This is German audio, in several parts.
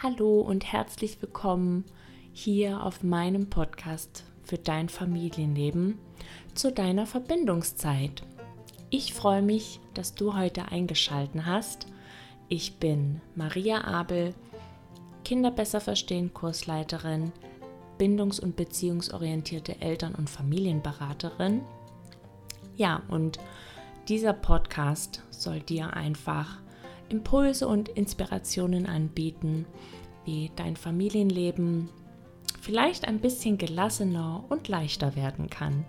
Hallo und herzlich willkommen hier auf meinem Podcast für dein Familienleben zu deiner Verbindungszeit. Ich freue mich, dass du heute eingeschalten hast. Ich bin Maria Abel, Kinder besser verstehen Kursleiterin, bindungs- und beziehungsorientierte Eltern- und Familienberaterin. Ja, und dieser Podcast soll dir einfach Impulse und Inspirationen anbieten, wie dein Familienleben vielleicht ein bisschen gelassener und leichter werden kann.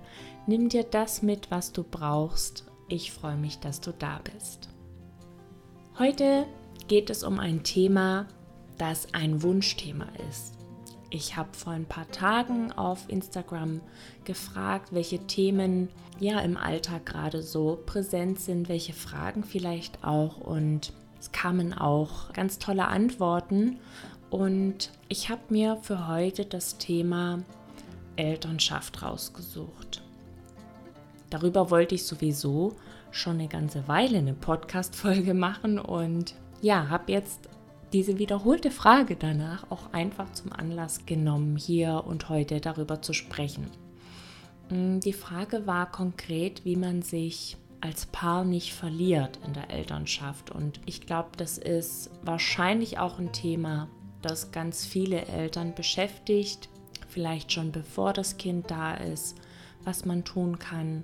Nimm dir das mit, was du brauchst. Ich freue mich, dass du da bist. Heute geht es um ein Thema, das ein Wunschthema ist. Ich habe vor ein paar Tagen auf Instagram gefragt, welche Themen ja im Alltag gerade so präsent sind, welche Fragen vielleicht auch und es kamen auch ganz tolle Antworten und ich habe mir für heute das Thema Elternschaft rausgesucht. Darüber wollte ich sowieso schon eine ganze Weile eine Podcast-Folge machen und ja, habe jetzt diese wiederholte Frage danach auch einfach zum Anlass genommen, hier und heute darüber zu sprechen. Mm, die Frage war konkret, wie man sich als Paar nicht verliert in der Elternschaft. Und ich glaube, das ist wahrscheinlich auch ein Thema, das ganz viele Eltern beschäftigt, vielleicht schon bevor das Kind da ist, was man tun kann.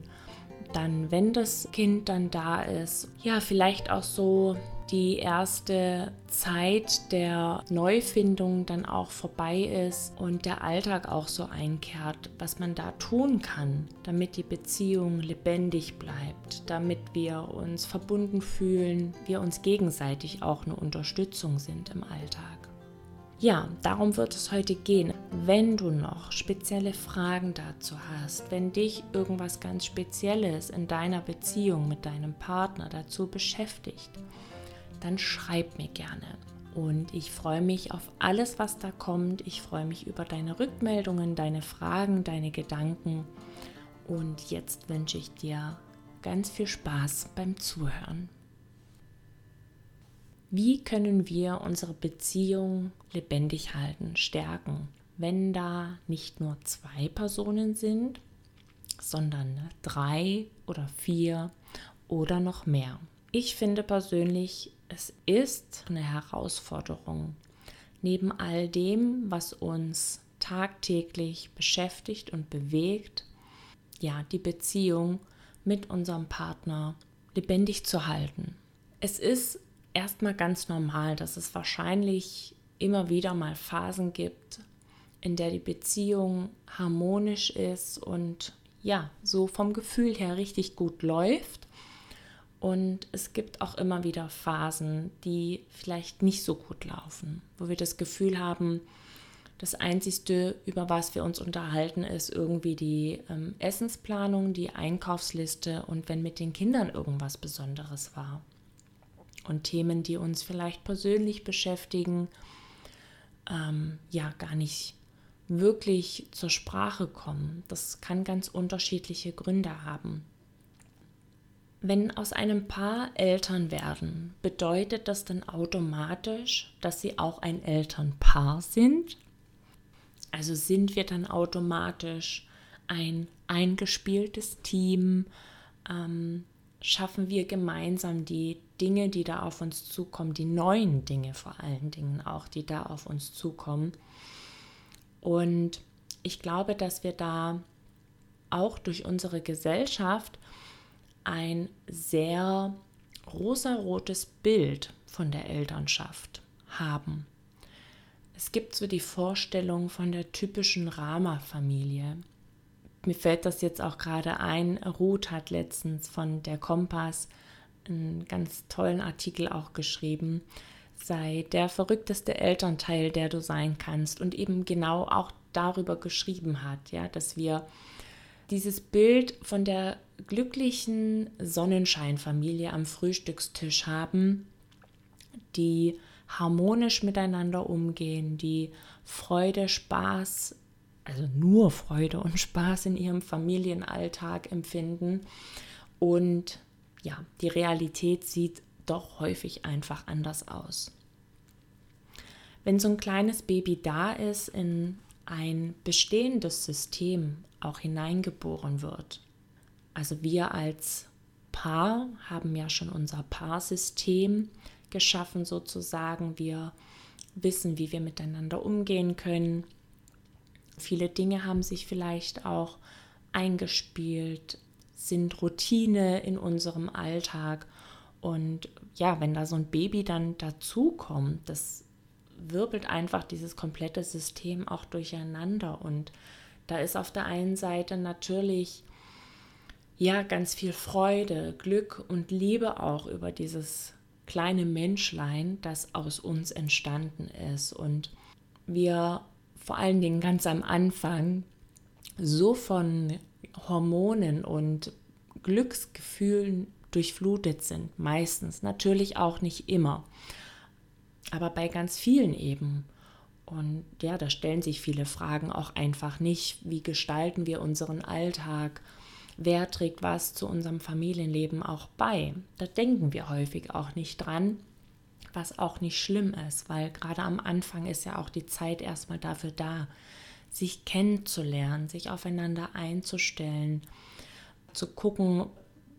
Dann, wenn das Kind dann da ist, ja, vielleicht auch so die erste Zeit der Neufindung dann auch vorbei ist und der Alltag auch so einkehrt, was man da tun kann, damit die Beziehung lebendig bleibt, damit wir uns verbunden fühlen, wir uns gegenseitig auch eine Unterstützung sind im Alltag. Ja, darum wird es heute gehen. Wenn du noch spezielle Fragen dazu hast, wenn dich irgendwas ganz Spezielles in deiner Beziehung mit deinem Partner dazu beschäftigt, dann schreib mir gerne. Und ich freue mich auf alles, was da kommt. Ich freue mich über deine Rückmeldungen, deine Fragen, deine Gedanken. Und jetzt wünsche ich dir ganz viel Spaß beim Zuhören. Wie können wir unsere Beziehung lebendig halten, stärken, wenn da nicht nur zwei Personen sind, sondern drei oder vier oder noch mehr? Ich finde persönlich, es ist eine Herausforderung. Neben all dem, was uns tagtäglich beschäftigt und bewegt, ja, die Beziehung mit unserem Partner lebendig zu halten. Es ist erstmal ganz normal, dass es wahrscheinlich immer wieder mal Phasen gibt, in der die Beziehung harmonisch ist und ja, so vom Gefühl her richtig gut läuft. Und es gibt auch immer wieder Phasen, die vielleicht nicht so gut laufen, wo wir das Gefühl haben, das Einzige, über was wir uns unterhalten, ist irgendwie die ähm, Essensplanung, die Einkaufsliste und wenn mit den Kindern irgendwas Besonderes war. Und Themen, die uns vielleicht persönlich beschäftigen, ähm, ja, gar nicht wirklich zur Sprache kommen. Das kann ganz unterschiedliche Gründe haben. Wenn aus einem Paar Eltern werden, bedeutet das dann automatisch, dass sie auch ein Elternpaar sind? Also sind wir dann automatisch ein eingespieltes Team? Ähm, schaffen wir gemeinsam die Dinge, die da auf uns zukommen, die neuen Dinge vor allen Dingen auch, die da auf uns zukommen? Und ich glaube, dass wir da auch durch unsere Gesellschaft ein sehr rosarotes Bild von der Elternschaft haben. Es gibt so die Vorstellung von der typischen Rama-Familie. Mir fällt das jetzt auch gerade ein. Ruth hat letztens von der Kompass einen ganz tollen Artikel auch geschrieben. Sei der verrückteste Elternteil, der du sein kannst. Und eben genau auch darüber geschrieben hat, ja, dass wir dieses Bild von der glücklichen Sonnenscheinfamilie am Frühstückstisch haben, die harmonisch miteinander umgehen, die Freude, Spaß, also nur Freude und Spaß in ihrem Familienalltag empfinden. Und ja, die Realität sieht doch häufig einfach anders aus. Wenn so ein kleines Baby da ist, in ein bestehendes System auch hineingeboren wird. Also wir als Paar haben ja schon unser Paarsystem geschaffen sozusagen. Wir wissen, wie wir miteinander umgehen können. Viele Dinge haben sich vielleicht auch eingespielt, sind Routine in unserem Alltag. Und ja, wenn da so ein Baby dann dazukommt, das wirbelt einfach dieses komplette System auch durcheinander. Und da ist auf der einen Seite natürlich ja ganz viel Freude, Glück und Liebe auch über dieses kleine Menschlein, das aus uns entstanden ist. Und wir vor allen Dingen ganz am Anfang so von Hormonen und Glücksgefühlen durchflutet sind, meistens, natürlich auch nicht immer aber bei ganz vielen eben. Und ja, da stellen sich viele Fragen auch einfach nicht. Wie gestalten wir unseren Alltag? Wer trägt was zu unserem Familienleben auch bei? Da denken wir häufig auch nicht dran, was auch nicht schlimm ist, weil gerade am Anfang ist ja auch die Zeit erstmal dafür da, sich kennenzulernen, sich aufeinander einzustellen, zu gucken,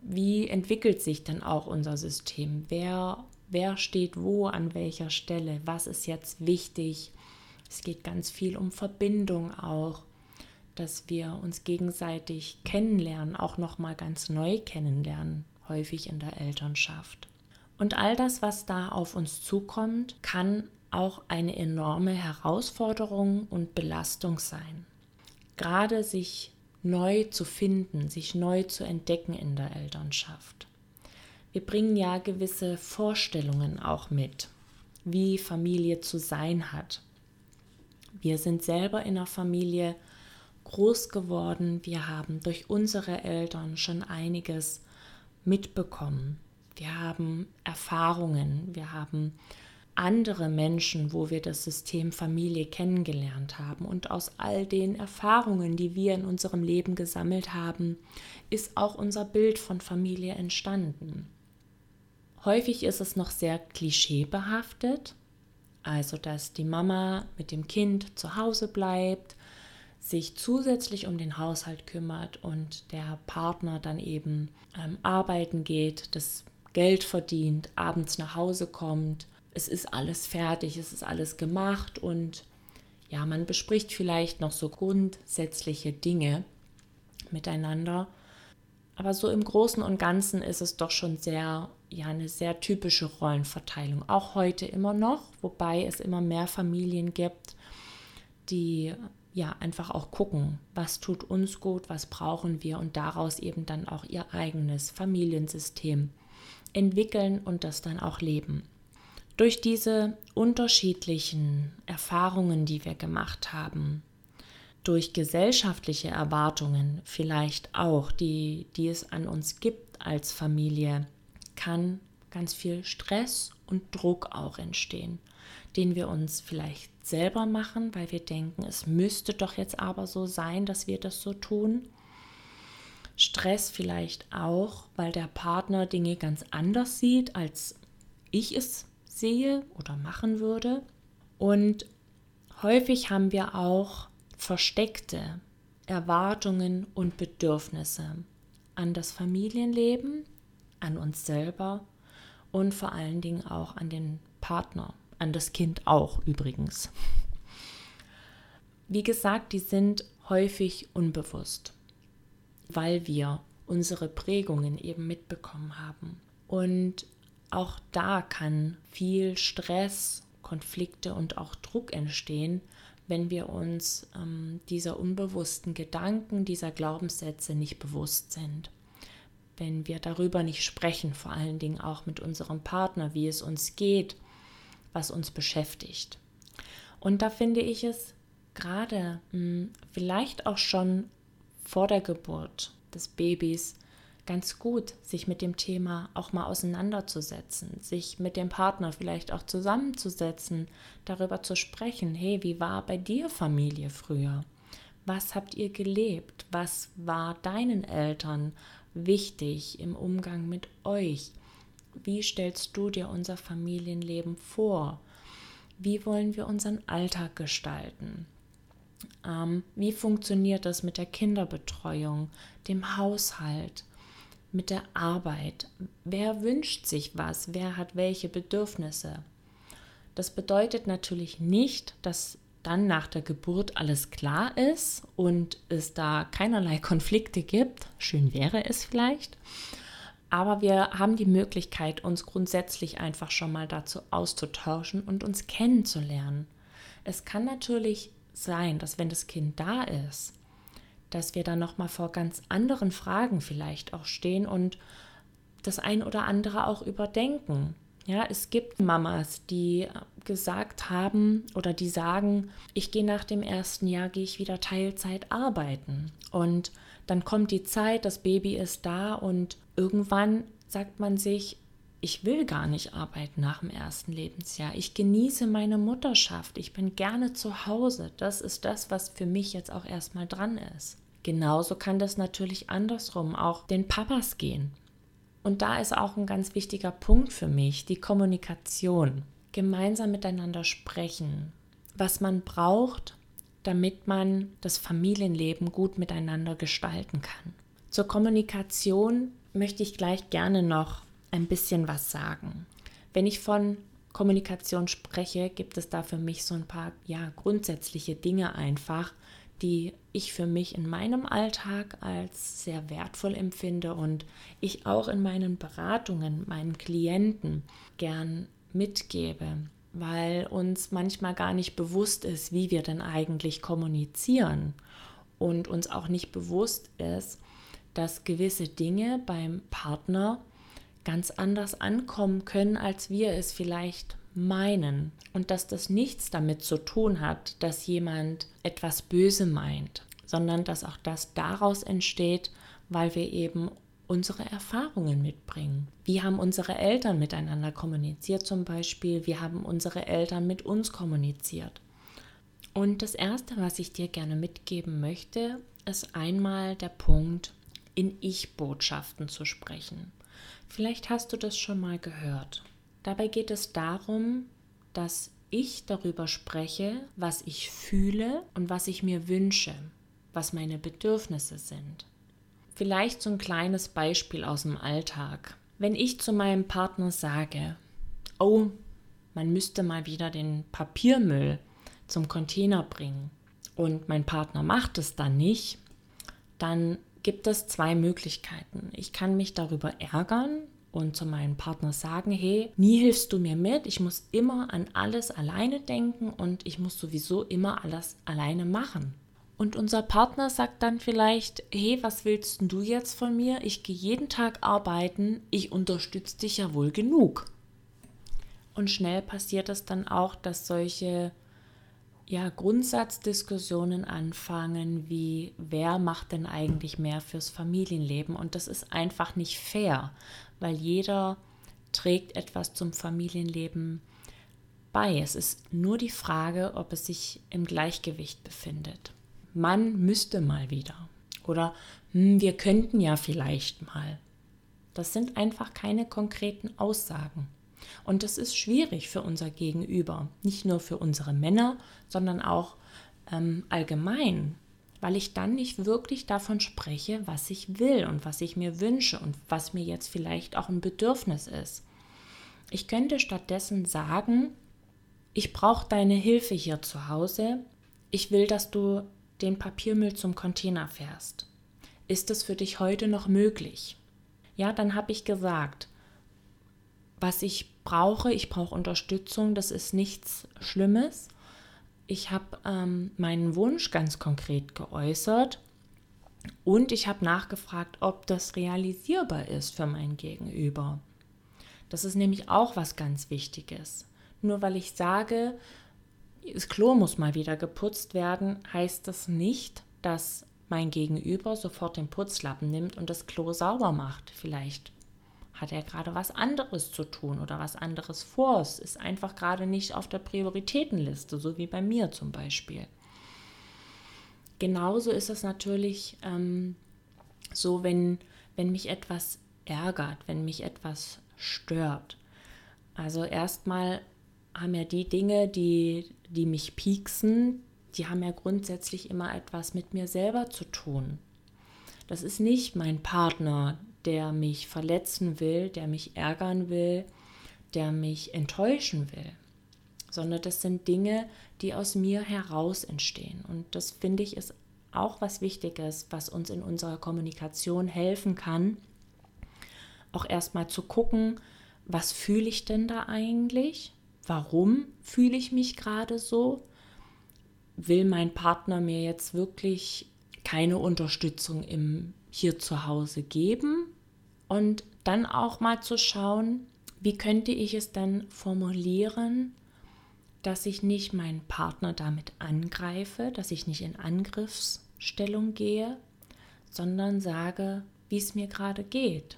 wie entwickelt sich denn auch unser System? Wer wer steht wo an welcher Stelle, was ist jetzt wichtig. Es geht ganz viel um Verbindung auch, dass wir uns gegenseitig kennenlernen, auch noch mal ganz neu kennenlernen, häufig in der Elternschaft. Und all das, was da auf uns zukommt, kann auch eine enorme Herausforderung und Belastung sein. Gerade sich neu zu finden, sich neu zu entdecken in der Elternschaft wir bringen ja gewisse Vorstellungen auch mit, wie Familie zu sein hat. Wir sind selber in einer Familie groß geworden. Wir haben durch unsere Eltern schon einiges mitbekommen. Wir haben Erfahrungen, wir haben andere Menschen, wo wir das System Familie kennengelernt haben. Und aus all den Erfahrungen, die wir in unserem Leben gesammelt haben, ist auch unser Bild von Familie entstanden. Häufig ist es noch sehr klischeebehaftet, also dass die Mama mit dem Kind zu Hause bleibt, sich zusätzlich um den Haushalt kümmert und der Partner dann eben ähm, arbeiten geht, das Geld verdient, abends nach Hause kommt. Es ist alles fertig, es ist alles gemacht und ja, man bespricht vielleicht noch so grundsätzliche Dinge miteinander. Aber so im Großen und Ganzen ist es doch schon sehr ja eine sehr typische Rollenverteilung, auch heute immer noch, wobei es immer mehr Familien gibt, die ja einfach auch gucken, was tut uns gut, was brauchen wir und daraus eben dann auch ihr eigenes Familiensystem entwickeln und das dann auch leben. Durch diese unterschiedlichen Erfahrungen, die wir gemacht haben, durch gesellschaftliche Erwartungen vielleicht auch, die, die es an uns gibt als Familie, kann ganz viel Stress und Druck auch entstehen, den wir uns vielleicht selber machen, weil wir denken, es müsste doch jetzt aber so sein, dass wir das so tun. Stress vielleicht auch, weil der Partner Dinge ganz anders sieht, als ich es sehe oder machen würde. Und häufig haben wir auch versteckte Erwartungen und Bedürfnisse an das Familienleben an uns selber und vor allen Dingen auch an den Partner, an das Kind auch übrigens. Wie gesagt, die sind häufig unbewusst, weil wir unsere Prägungen eben mitbekommen haben. Und auch da kann viel Stress, Konflikte und auch Druck entstehen, wenn wir uns ähm, dieser unbewussten Gedanken, dieser Glaubenssätze nicht bewusst sind wenn wir darüber nicht sprechen, vor allen Dingen auch mit unserem Partner, wie es uns geht, was uns beschäftigt. Und da finde ich es gerade hm, vielleicht auch schon vor der Geburt des Babys ganz gut, sich mit dem Thema auch mal auseinanderzusetzen, sich mit dem Partner vielleicht auch zusammenzusetzen, darüber zu sprechen, hey, wie war bei dir Familie früher? Was habt ihr gelebt? Was war deinen Eltern wichtig im Umgang mit euch? Wie stellst du dir unser Familienleben vor? wie wollen wir unseren Alltag gestalten? Ähm, wie funktioniert das mit der Kinderbetreuung, dem Haushalt, mit der Arbeit? Wer wünscht sich was? Wer hat welche Bedürfnisse? Das bedeutet natürlich nicht, dass dann nach der Geburt alles klar ist und es da keinerlei Konflikte gibt. Schön wäre es vielleicht. Aber wir haben die Möglichkeit, uns grundsätzlich einfach schon mal dazu auszutauschen und uns kennenzulernen. Es kann natürlich sein, dass wenn das Kind da ist, dass wir dann noch mal vor ganz anderen Fragen vielleicht auch stehen und das ein oder andere auch überdenken. Ja, es gibt Mamas, die gesagt haben oder die sagen, ich gehe nach dem ersten Jahr, gehe ich wieder Teilzeit arbeiten. Und dann kommt die Zeit, das Baby ist da und irgendwann sagt man sich, ich will gar nicht arbeiten nach dem ersten Lebensjahr. Ich genieße meine Mutterschaft. Ich bin gerne zu Hause. Das ist das, was für mich jetzt auch erstmal dran ist. Genauso kann das natürlich andersrum auch den Papas gehen. Und da ist auch ein ganz wichtiger Punkt für mich, die Kommunikation. Gemeinsam miteinander sprechen, was man braucht, damit man das Familienleben gut miteinander gestalten kann. Zur Kommunikation möchte ich gleich gerne noch ein bisschen was sagen. Wenn ich von Kommunikation spreche, gibt es da für mich so ein paar ja, grundsätzliche Dinge einfach, die ich für mich in meinem Alltag als sehr wertvoll empfinde und ich auch in meinen Beratungen meinen Klienten gern mitgebe, weil uns manchmal gar nicht bewusst ist, wie wir denn eigentlich kommunizieren und uns auch nicht bewusst ist, dass gewisse Dinge beim Partner ganz anders ankommen können, als wir es vielleicht meinen. Und dass das nichts damit zu tun hat, dass jemand etwas böse meint, sondern dass auch das daraus entsteht, weil wir eben unsere Erfahrungen mitbringen. Wie haben unsere Eltern miteinander kommuniziert zum Beispiel? Wie haben unsere Eltern mit uns kommuniziert? Und das Erste, was ich dir gerne mitgeben möchte, ist einmal der Punkt, in Ich-Botschaften zu sprechen. Vielleicht hast du das schon mal gehört. Dabei geht es darum, dass ich darüber spreche, was ich fühle und was ich mir wünsche, was meine Bedürfnisse sind. Vielleicht so ein kleines Beispiel aus dem Alltag. Wenn ich zu meinem Partner sage, oh, man müsste mal wieder den Papiermüll zum Container bringen und mein Partner macht es dann nicht, dann gibt es zwei Möglichkeiten. Ich kann mich darüber ärgern und zu meinem Partner sagen, hey, nie hilfst du mir mit, ich muss immer an alles alleine denken und ich muss sowieso immer alles alleine machen. Und unser Partner sagt dann vielleicht, hey, was willst du jetzt von mir? Ich gehe jeden Tag arbeiten, ich unterstütze dich ja wohl genug. Und schnell passiert es dann auch, dass solche ja, Grundsatzdiskussionen anfangen, wie wer macht denn eigentlich mehr fürs Familienleben? Und das ist einfach nicht fair, weil jeder trägt etwas zum Familienleben bei. Es ist nur die Frage, ob es sich im Gleichgewicht befindet. Man müsste mal wieder. Oder hm, wir könnten ja vielleicht mal. Das sind einfach keine konkreten Aussagen. Und das ist schwierig für unser Gegenüber, nicht nur für unsere Männer, sondern auch ähm, allgemein, weil ich dann nicht wirklich davon spreche, was ich will und was ich mir wünsche und was mir jetzt vielleicht auch ein Bedürfnis ist. Ich könnte stattdessen sagen, ich brauche deine Hilfe hier zu Hause. Ich will, dass du den Papiermüll zum Container fährst. Ist es für dich heute noch möglich? Ja, dann habe ich gesagt, was ich brauche. Ich brauche Unterstützung, das ist nichts Schlimmes. Ich habe ähm, meinen Wunsch ganz konkret geäußert und ich habe nachgefragt, ob das realisierbar ist für mein Gegenüber. Das ist nämlich auch was ganz Wichtiges. Nur weil ich sage, das Klo muss mal wieder geputzt werden, heißt das nicht, dass mein Gegenüber sofort den Putzlappen nimmt und das Klo sauber macht. Vielleicht hat er gerade was anderes zu tun oder was anderes vor. Es ist einfach gerade nicht auf der Prioritätenliste, so wie bei mir zum Beispiel. Genauso ist es natürlich ähm, so, wenn, wenn mich etwas ärgert, wenn mich etwas stört. Also erstmal haben ja die Dinge, die, die mich pieksen, die haben ja grundsätzlich immer etwas mit mir selber zu tun. Das ist nicht mein Partner, der mich verletzen will, der mich ärgern will, der mich enttäuschen will, sondern das sind Dinge, die aus mir heraus entstehen. Und das finde ich ist auch was Wichtiges, was uns in unserer Kommunikation helfen kann, auch erstmal zu gucken, was fühle ich denn da eigentlich? Warum fühle ich mich gerade so? Will mein Partner mir jetzt wirklich keine Unterstützung im hier zu Hause geben? Und dann auch mal zu schauen, wie könnte ich es dann formulieren, dass ich nicht meinen Partner damit angreife, dass ich nicht in Angriffsstellung gehe, sondern sage, wie es mir gerade geht.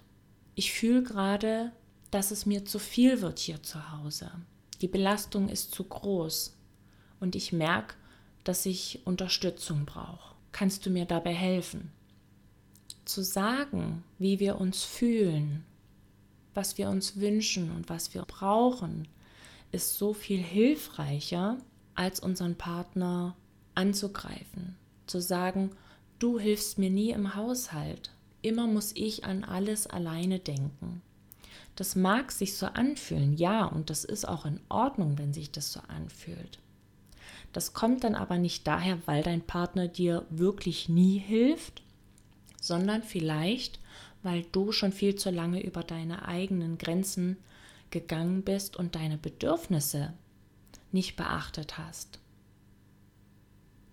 Ich fühle gerade, dass es mir zu viel wird hier zu Hause. Die Belastung ist zu groß und ich merke, dass ich Unterstützung brauche. Kannst du mir dabei helfen? Zu sagen, wie wir uns fühlen, was wir uns wünschen und was wir brauchen, ist so viel hilfreicher, als unseren Partner anzugreifen. Zu sagen, du hilfst mir nie im Haushalt. Immer muss ich an alles alleine denken. Das mag sich so anfühlen, ja, und das ist auch in Ordnung, wenn sich das so anfühlt. Das kommt dann aber nicht daher, weil dein Partner dir wirklich nie hilft, sondern vielleicht, weil du schon viel zu lange über deine eigenen Grenzen gegangen bist und deine Bedürfnisse nicht beachtet hast.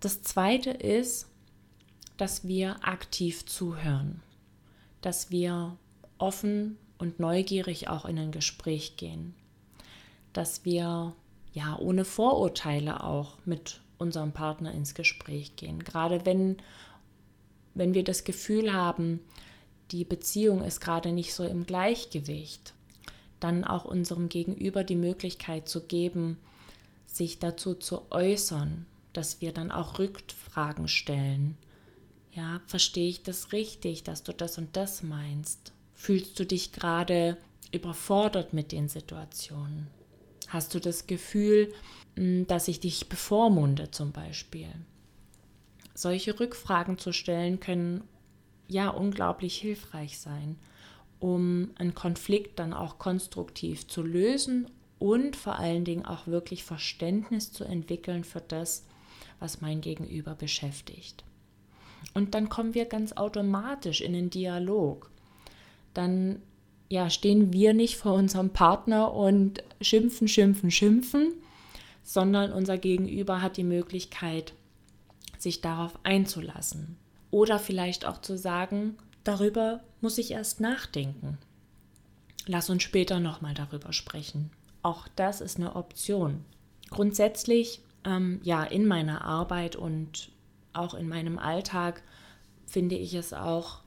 Das Zweite ist, dass wir aktiv zuhören, dass wir offen und neugierig auch in ein Gespräch gehen, dass wir ja ohne Vorurteile auch mit unserem Partner ins Gespräch gehen. Gerade wenn, wenn wir das Gefühl haben, die Beziehung ist gerade nicht so im Gleichgewicht, dann auch unserem Gegenüber die Möglichkeit zu geben, sich dazu zu äußern, dass wir dann auch Rückfragen stellen. Ja, verstehe ich das richtig, dass du das und das meinst? Fühlst du dich gerade überfordert mit den Situationen? Hast du das Gefühl, hm, dass ich dich bevormunde zum Beispiel? Solche Rückfragen zu stellen können ja unglaublich hilfreich sein, um einen Konflikt dann auch konstruktiv zu lösen und vor allen Dingen auch wirklich Verständnis zu entwickeln für das, was mein Gegenüber beschäftigt. Und dann kommen wir ganz automatisch in den Dialog dann ja, stehen wir nicht vor unserem Partner und schimpfen, schimpfen, schimpfen, sondern unser Gegenüber hat die Möglichkeit, sich darauf einzulassen. Oder vielleicht auch zu sagen, darüber muss ich erst nachdenken. Lass uns später nochmal darüber sprechen. Auch das ist eine Option. Grundsätzlich, ähm, ja, in meiner Arbeit und auch in meinem Alltag finde ich es auch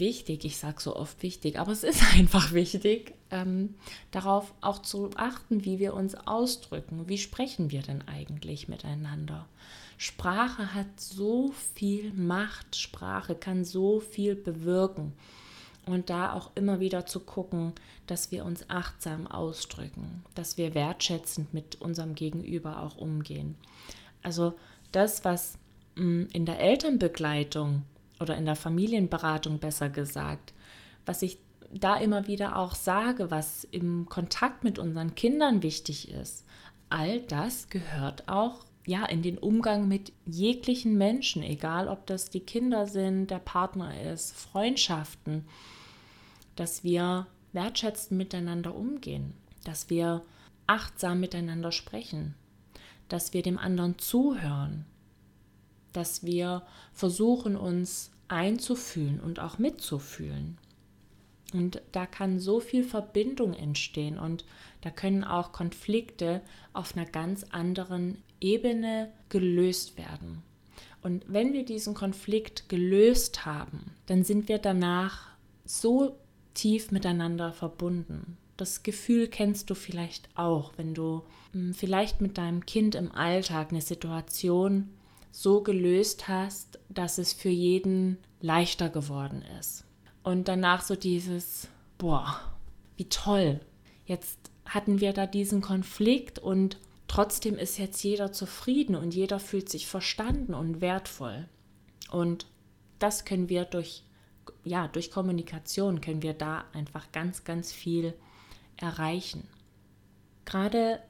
wichtig, ich sage so oft wichtig, aber es ist einfach wichtig, ähm, darauf auch zu achten, wie wir uns ausdrücken. Wie sprechen wir denn eigentlich miteinander? Sprache hat so viel Macht, Sprache kann so viel bewirken. Und da auch immer wieder zu gucken, dass wir uns achtsam ausdrücken, dass wir wertschätzend mit unserem Gegenüber auch umgehen. Also das, was mm, in der Elternbegleitung oder in der Familienberatung besser gesagt, was ich da immer wieder auch sage, was im Kontakt mit unseren Kindern wichtig ist, all das gehört auch ja in den Umgang mit jeglichen Menschen, egal ob das die Kinder sind, der Partner ist, Freundschaften, dass wir wertschätzend miteinander umgehen, dass wir achtsam miteinander sprechen, dass wir dem anderen zuhören, dass wir versuchen, uns einzufühlen und auch mitzufühlen. Und da kann so viel Verbindung entstehen und da können auch Konflikte auf einer ganz anderen Ebene gelöst werden. Und wenn wir diesen Konflikt gelöst haben, dann sind wir danach so tief miteinander verbunden. Das Gefühl kennst du vielleicht auch, wenn du hm, vielleicht mit deinem Kind im Alltag eine Situation so gelöst hast, dass es für jeden leichter geworden ist. Und danach so dieses, boah, wie toll. Jetzt hatten wir da diesen Konflikt und trotzdem ist jetzt jeder zufrieden und jeder fühlt sich verstanden und wertvoll. Und das können wir durch, ja, durch Kommunikation können wir da einfach ganz, ganz viel erreichen. Gerade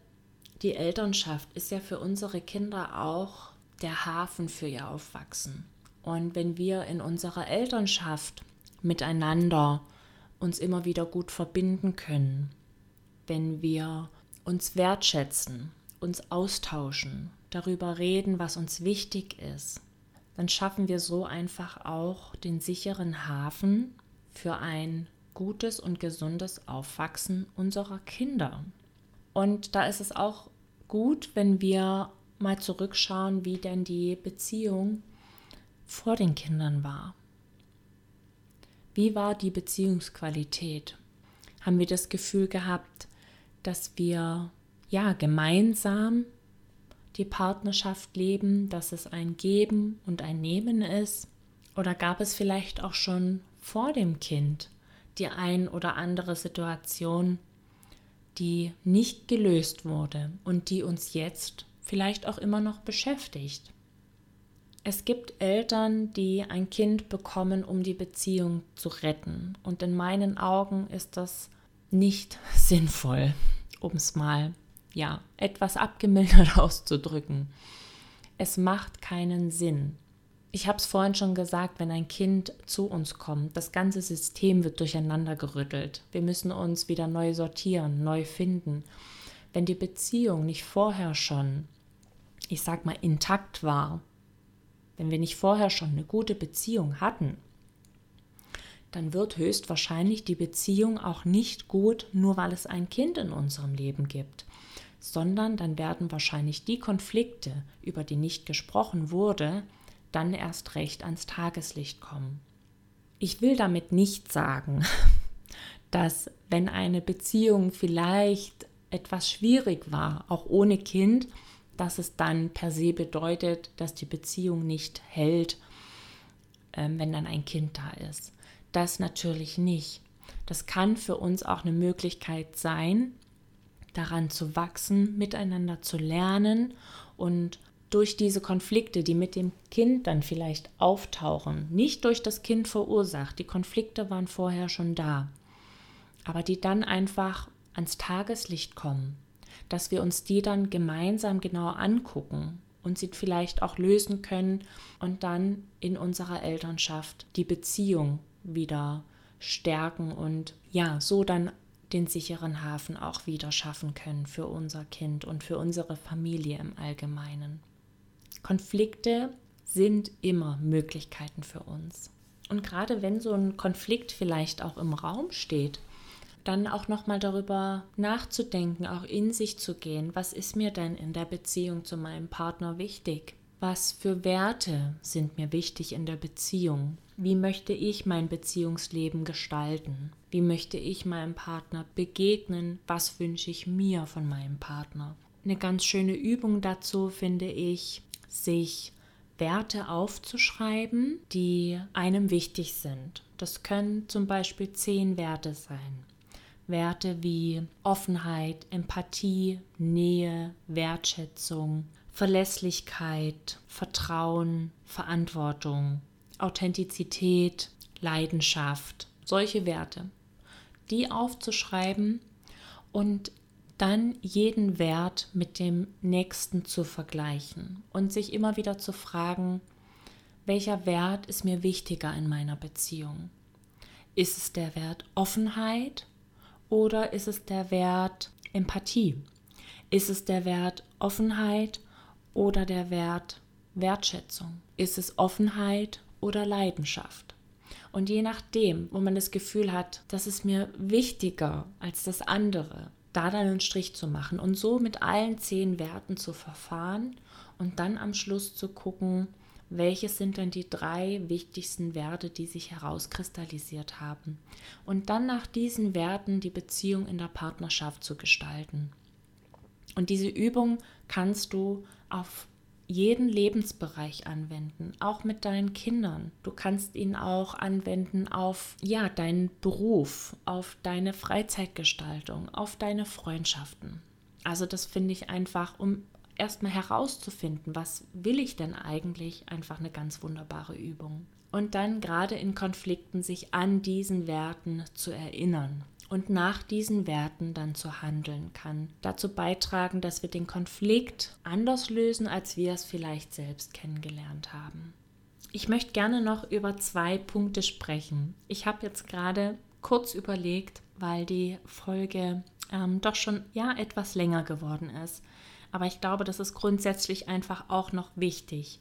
die Elternschaft ist ja für unsere Kinder auch der Hafen für ihr Aufwachsen. Und wenn wir in unserer Elternschaft miteinander uns immer wieder gut verbinden können, wenn wir uns wertschätzen, uns austauschen, darüber reden, was uns wichtig ist, dann schaffen wir so einfach auch den sicheren Hafen für ein gutes und gesundes Aufwachsen unserer Kinder. Und da ist es auch gut, wenn wir mal zurückschauen, wie denn die Beziehung vor den Kindern war. Wie war die Beziehungsqualität? Haben wir das Gefühl gehabt, dass wir ja gemeinsam die Partnerschaft leben, dass es ein Geben und ein Nehmen ist? Oder gab es vielleicht auch schon vor dem Kind die ein oder andere Situation, die nicht gelöst wurde und die uns jetzt vielleicht auch immer noch beschäftigt? Es gibt Eltern, die ein Kind bekommen, um die Beziehung zu retten. Und in meinen Augen ist das nicht sinnvoll, um es mal ja, etwas abgemildert auszudrücken. Es macht keinen Sinn. Ich habe es vorhin schon gesagt, wenn ein Kind zu uns kommt, das ganze System wird durcheinander gerüttelt. Wir müssen uns wieder neu sortieren, neu finden. Wenn die Beziehung nicht vorher schon, ich sag mal, intakt war, wenn wir nicht vorher schon eine gute Beziehung hatten, dann wird höchstwahrscheinlich die Beziehung auch nicht gut, nur weil es ein Kind in unserem Leben gibt sondern dann werden wahrscheinlich die Konflikte, über die nicht gesprochen wurde, dann erst recht ans Tageslicht kommen. Ich will damit nicht sagen, dass wenn eine Beziehung vielleicht etwas schwierig war, auch ohne Kind, dass es dann per se bedeutet, dass die Beziehung nicht hält, ähm, wenn dann ein Kind da ist. Das natürlich nicht. Das kann für uns auch eine Möglichkeit sein, daran zu wachsen, miteinander zu lernen und durch diese Konflikte, die mit dem Kind dann vielleicht auftauchen, nicht durch das Kind verursacht, die Konflikte waren vorher schon da, aber die dann einfach ans Tageslicht kommen, dass wir uns die dann gemeinsam genau angucken und sie vielleicht auch lösen können und dann in unserer Elternschaft die Beziehung wieder stärken und ja, so dann den sicheren Hafen auch wieder schaffen können für unser Kind und für unsere Familie im Allgemeinen. Konflikte sind immer Möglichkeiten für uns. Und gerade wenn so ein Konflikt vielleicht auch im Raum steht, dann auch nochmal darüber nachzudenken, auch in sich zu gehen, was ist mir denn in der Beziehung zu meinem Partner wichtig? Was für Werte sind mir wichtig in der Beziehung? Wie möchte ich mein Beziehungsleben gestalten? Wie möchte ich meinem Partner begegnen? Was wünsche ich mir von meinem Partner? Eine ganz schöne Übung dazu finde ich, sich Werte aufzuschreiben, die einem wichtig sind. Das können zum Beispiel zehn Werte sein. Werte wie Offenheit, Empathie, Nähe, Wertschätzung, Verlässlichkeit, Vertrauen, Verantwortung, Authentizität, Leidenschaft, solche Werte, die aufzuschreiben und dann jeden Wert mit dem nächsten zu vergleichen und sich immer wieder zu fragen, welcher Wert ist mir wichtiger in meiner Beziehung? Ist es der Wert Offenheit oder ist es der Wert Empathie? Ist es der Wert Offenheit oder der Wert Wertschätzung? Ist es Offenheit oder Leidenschaft? Und je nachdem, wo man das Gefühl hat, das ist mir wichtiger als das andere, da dann einen Strich zu machen und so mit allen zehn Werten zu verfahren und dann am Schluss zu gucken, welches sind denn die drei wichtigsten Werte, die sich herauskristallisiert haben. Und dann nach diesen Werten die Beziehung in der Partnerschaft zu gestalten. Und diese Übung kannst du auf jeden Lebensbereich anwenden, auch mit deinen Kindern. Du kannst ihn auch anwenden auf ja, deinen Beruf, auf deine Freizeitgestaltung, auf deine Freundschaften. Also das finde ich einfach, um erstmal herauszufinden, was will ich denn eigentlich, einfach eine ganz wunderbare Übung. Und dann gerade in Konflikten sich an diesen Werten zu erinnern und nach diesen Werten dann zu handeln kann. Dazu beitragen, dass wir den Konflikt anders lösen, als wir es vielleicht selbst kennengelernt haben. Ich möchte gerne noch über zwei Punkte sprechen. Ich habe jetzt gerade kurz überlegt, weil die Folge ähm, doch schon ja etwas länger geworden ist. Aber ich glaube, das ist grundsätzlich einfach auch noch wichtig.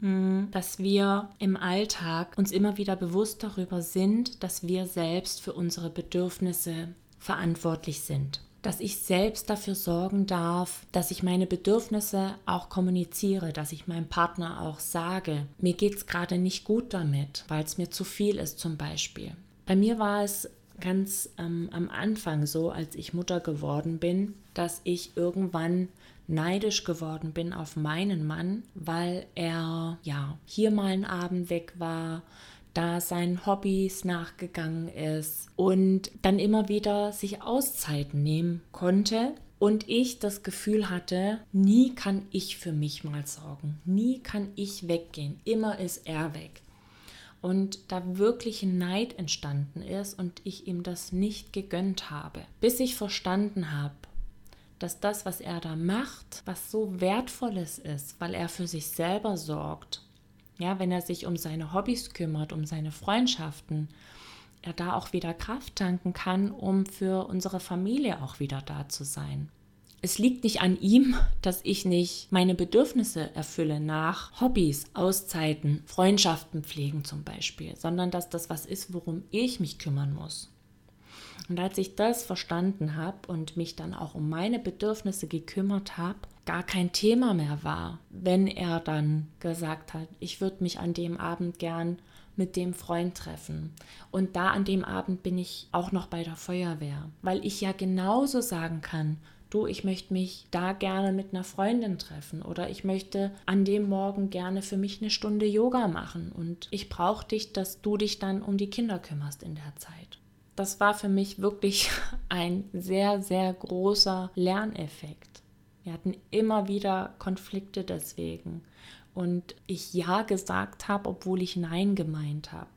Mhm. dass wir im Alltag uns immer wieder bewusst darüber sind, dass wir selbst für unsere Bedürfnisse verantwortlich sind. Dass ich selbst dafür sorgen darf, dass ich meine Bedürfnisse auch kommuniziere, dass ich meinem Partner auch sage, mir geht es gerade nicht gut damit, weil es mir zu viel ist zum Beispiel. Bei mir war es ganz ähm, am Anfang so, als ich Mutter geworden bin, dass ich irgendwann neidisch geworden bin auf meinen Mann, weil er ja hier mal einen Abend weg war, da seinen Hobbys nachgegangen ist und dann immer wieder sich Auszeiten nehmen konnte. Und ich das Gefühl hatte, nie kann ich für mich mal sorgen, nie kann ich weggehen, immer ist er weg. Und da wirklich Neid entstanden ist und ich ihm das nicht gegönnt habe, bis ich verstanden habe, dass das, was er da macht, was so wertvolles ist, weil er für sich selber sorgt. Ja, wenn er sich um seine Hobbys kümmert, um seine Freundschaften, er da auch wieder Kraft tanken kann, um für unsere Familie auch wieder da zu sein. Es liegt nicht an ihm, dass ich nicht meine Bedürfnisse erfülle nach Hobbys, Auszeiten, Freundschaften pflegen zum Beispiel, sondern dass das was ist, worum ich mich kümmern muss. Und als ich das verstanden habe und mich dann auch um meine Bedürfnisse gekümmert habe, gar kein Thema mehr war, wenn er dann gesagt hat, ich würde mich an dem Abend gern mit dem Freund treffen. Und da an dem Abend bin ich auch noch bei der Feuerwehr, weil ich ja genauso sagen kann, du, ich möchte mich da gerne mit einer Freundin treffen oder ich möchte an dem Morgen gerne für mich eine Stunde Yoga machen und ich brauche dich, dass du dich dann um die Kinder kümmerst in der Zeit das war für mich wirklich ein sehr, sehr großer Lerneffekt. Wir hatten immer wieder Konflikte deswegen. Und ich Ja gesagt habe, obwohl ich Nein gemeint habe.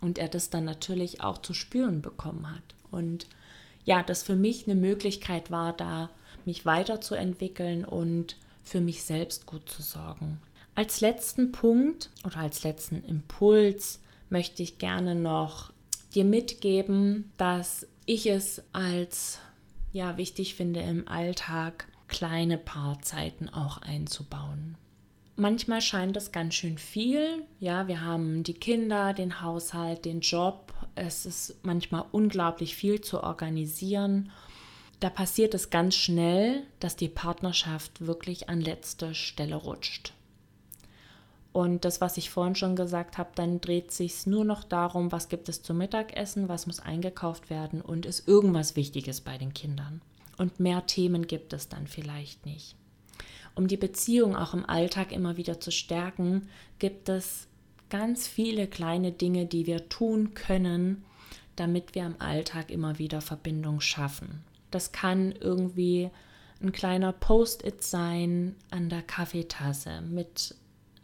Und er das dann natürlich auch zu spüren bekommen hat. Und ja, das für mich eine Möglichkeit war, da mich weiterzuentwickeln und für mich selbst gut zu sorgen. Als letzten Punkt oder als letzten Impuls möchte ich gerne noch dir mitgeben, dass ich es als ja wichtig finde im Alltag kleine Paarzeiten auch einzubauen. Manchmal scheint es ganz schön viel. Ja, wir haben die Kinder, den Haushalt, den Job. Es ist manchmal unglaublich viel zu organisieren. Da passiert es ganz schnell, dass die Partnerschaft wirklich an letzte Stelle rutscht. Und das, was ich vorhin schon gesagt habe, dann dreht sich nur noch darum, was gibt es zum Mittagessen, was muss eingekauft werden und ist irgendwas Wichtiges bei den Kindern. Und mehr Themen gibt es dann vielleicht nicht. Um die Beziehung auch im Alltag immer wieder zu stärken, gibt es ganz viele kleine Dinge, die wir tun können, damit wir im Alltag immer wieder Verbindung schaffen. Das kann irgendwie ein kleiner Post-it sein an der Kaffeetasse mit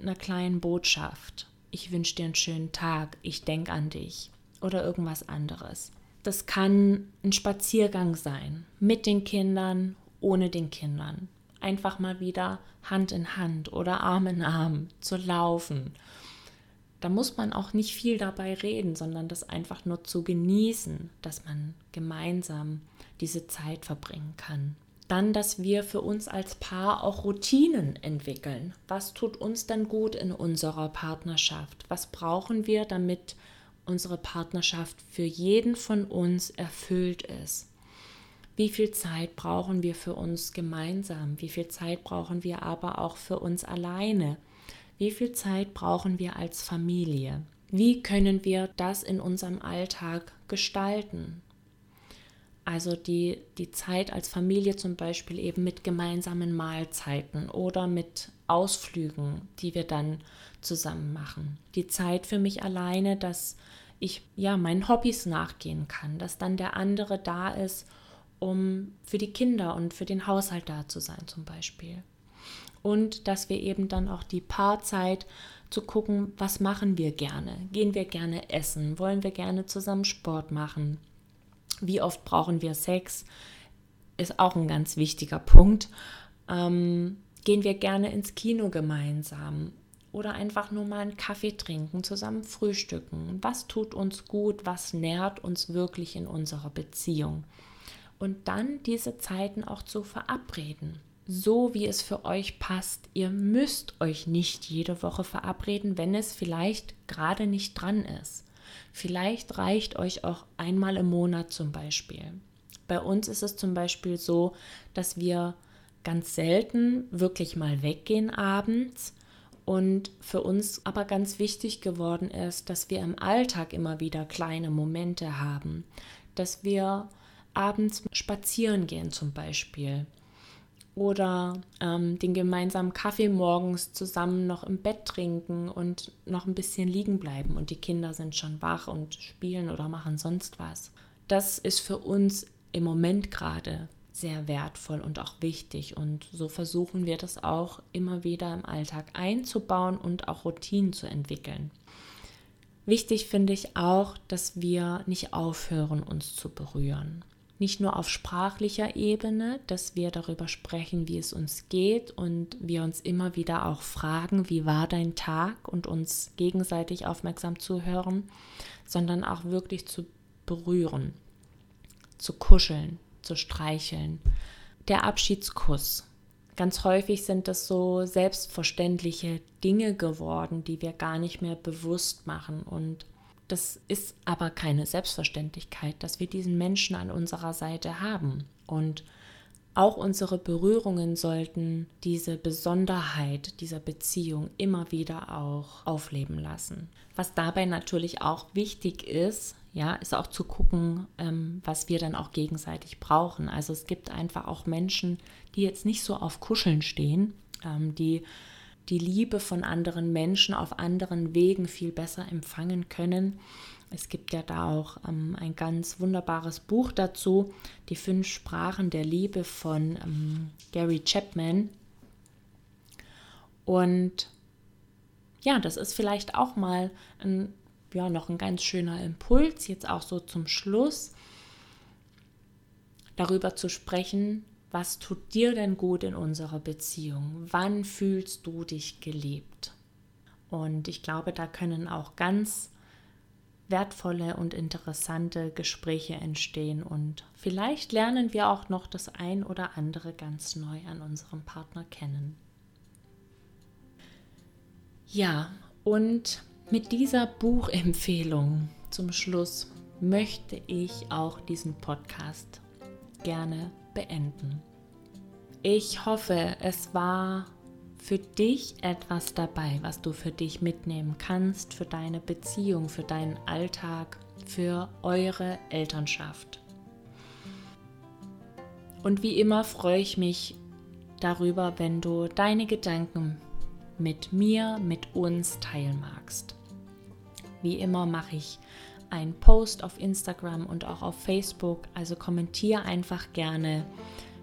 einer kleinen Botschaft. Ich wünsche dir einen schönen Tag, ich denke an dich oder irgendwas anderes. Das kann ein Spaziergang sein, mit den Kindern, ohne den Kindern. Einfach mal wieder Hand in Hand oder Arm in Arm zu laufen. Da muss man auch nicht viel dabei reden, sondern das einfach nur zu genießen, dass man gemeinsam diese Zeit verbringen kann. Dann, dass wir für uns als Paar auch Routinen entwickeln. Was tut uns denn gut in unserer Partnerschaft? Was brauchen wir, damit unsere Partnerschaft für jeden von uns erfüllt ist? Wie viel Zeit brauchen wir für uns gemeinsam? Wie viel Zeit brauchen wir aber auch für uns alleine? Wie viel Zeit brauchen wir als Familie? Wie können wir das in unserem Alltag gestalten? Also die, die Zeit als Familie zum Beispiel eben mit gemeinsamen Mahlzeiten oder mit Ausflügen, die wir dann zusammen machen. Die Zeit für mich alleine, dass ich ja meinen Hobbys nachgehen kann, dass dann der andere da ist, um für die Kinder und für den Haushalt da zu sein zum Beispiel. Und dass wir eben dann auch die Paarzeit zu gucken, was machen wir gerne? Gehen wir gerne essen? Wollen wir gerne zusammen Sport machen? Wie oft brauchen wir Sex? Ist auch ein ganz wichtiger Punkt. Ähm, gehen wir gerne ins Kino gemeinsam oder einfach nur mal einen Kaffee trinken, zusammen frühstücken. Was tut uns gut? Was nährt uns wirklich in unserer Beziehung? Und dann diese Zeiten auch zu verabreden. So wie es für euch passt. Ihr müsst euch nicht jede Woche verabreden, wenn es vielleicht gerade nicht dran ist. Vielleicht reicht euch auch einmal im Monat zum Beispiel. Bei uns ist es zum Beispiel so, dass wir ganz selten wirklich mal weggehen abends und für uns aber ganz wichtig geworden ist, dass wir im Alltag immer wieder kleine Momente haben, dass wir abends spazieren gehen zum Beispiel oder ähm, den gemeinsamen Kaffee morgens zusammen noch im Bett trinken und noch ein bisschen liegen bleiben und die Kinder sind schon wach und spielen oder machen sonst was. Das ist für uns im Moment gerade sehr wertvoll und auch wichtig und so versuchen wir das auch immer wieder im Alltag einzubauen und auch Routinen zu entwickeln. Wichtig finde ich auch, dass wir nicht aufhören, uns zu berühren nicht nur auf sprachlicher Ebene, dass wir darüber sprechen, wie es uns geht und wir uns immer wieder auch fragen, wie war dein Tag und uns gegenseitig aufmerksam zuhören, sondern auch wirklich zu berühren, zu kuscheln, zu streicheln. Der Abschiedskuss. Ganz häufig sind das so selbstverständliche Dinge geworden, die wir gar nicht mehr bewusst machen und das ist aber keine Selbstverständlichkeit, dass wir diesen Menschen an unserer Seite haben. Und auch unsere Berührungen sollten diese Besonderheit dieser Beziehung immer wieder auch aufleben lassen. Was dabei natürlich auch wichtig ist, ja, ist auch zu gucken, ähm, was wir dann auch gegenseitig brauchen. Also es gibt einfach auch Menschen, die jetzt nicht so auf Kuscheln stehen, ähm, die die Liebe von anderen Menschen auf anderen Wegen viel besser empfangen können. Es gibt ja da auch ähm, ein ganz wunderbares Buch dazu, Die fünf Sprachen der Liebe von ähm, Gary Chapman. Und ja, das ist vielleicht auch mal ein, ja, noch ein ganz schöner Impuls, jetzt auch so zum Schluss, darüber zu sprechen, was tut dir denn gut in unserer Beziehung? Wann fühlst du dich geliebt? Und ich glaube, da können auch ganz wertvolle und interessante Gespräche entstehen und vielleicht lernen wir auch noch das ein oder andere ganz neu an unserem Partner kennen. Ja, und mit dieser Buchempfehlung zum Schluss möchte ich auch diesen Podcast gerne beenden. Ich hoffe, es war für dich etwas dabei, was du für dich mitnehmen kannst, für deine Beziehung, für deinen Alltag, für eure Elternschaft. Und wie immer freue ich mich darüber, wenn du deine Gedanken mit mir, mit uns teilen magst. Wie immer mache ich einen Post auf Instagram und auch auf Facebook. Also kommentiere einfach gerne.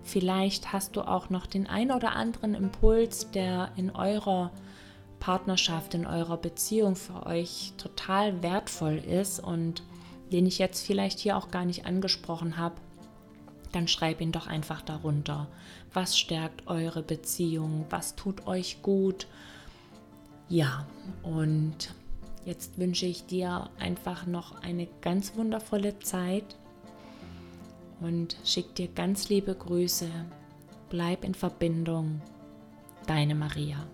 Vielleicht hast du auch noch den ein oder anderen Impuls, der in eurer Partnerschaft, in eurer Beziehung für euch total wertvoll ist und den ich jetzt vielleicht hier auch gar nicht angesprochen habe, dann schreib ihn doch einfach darunter. Was stärkt eure Beziehung? Was tut euch gut? Ja, und Jetzt wünsche ich dir einfach noch eine ganz wundervolle Zeit und schick dir ganz liebe Grüße. Bleib in Verbindung. Deine Maria.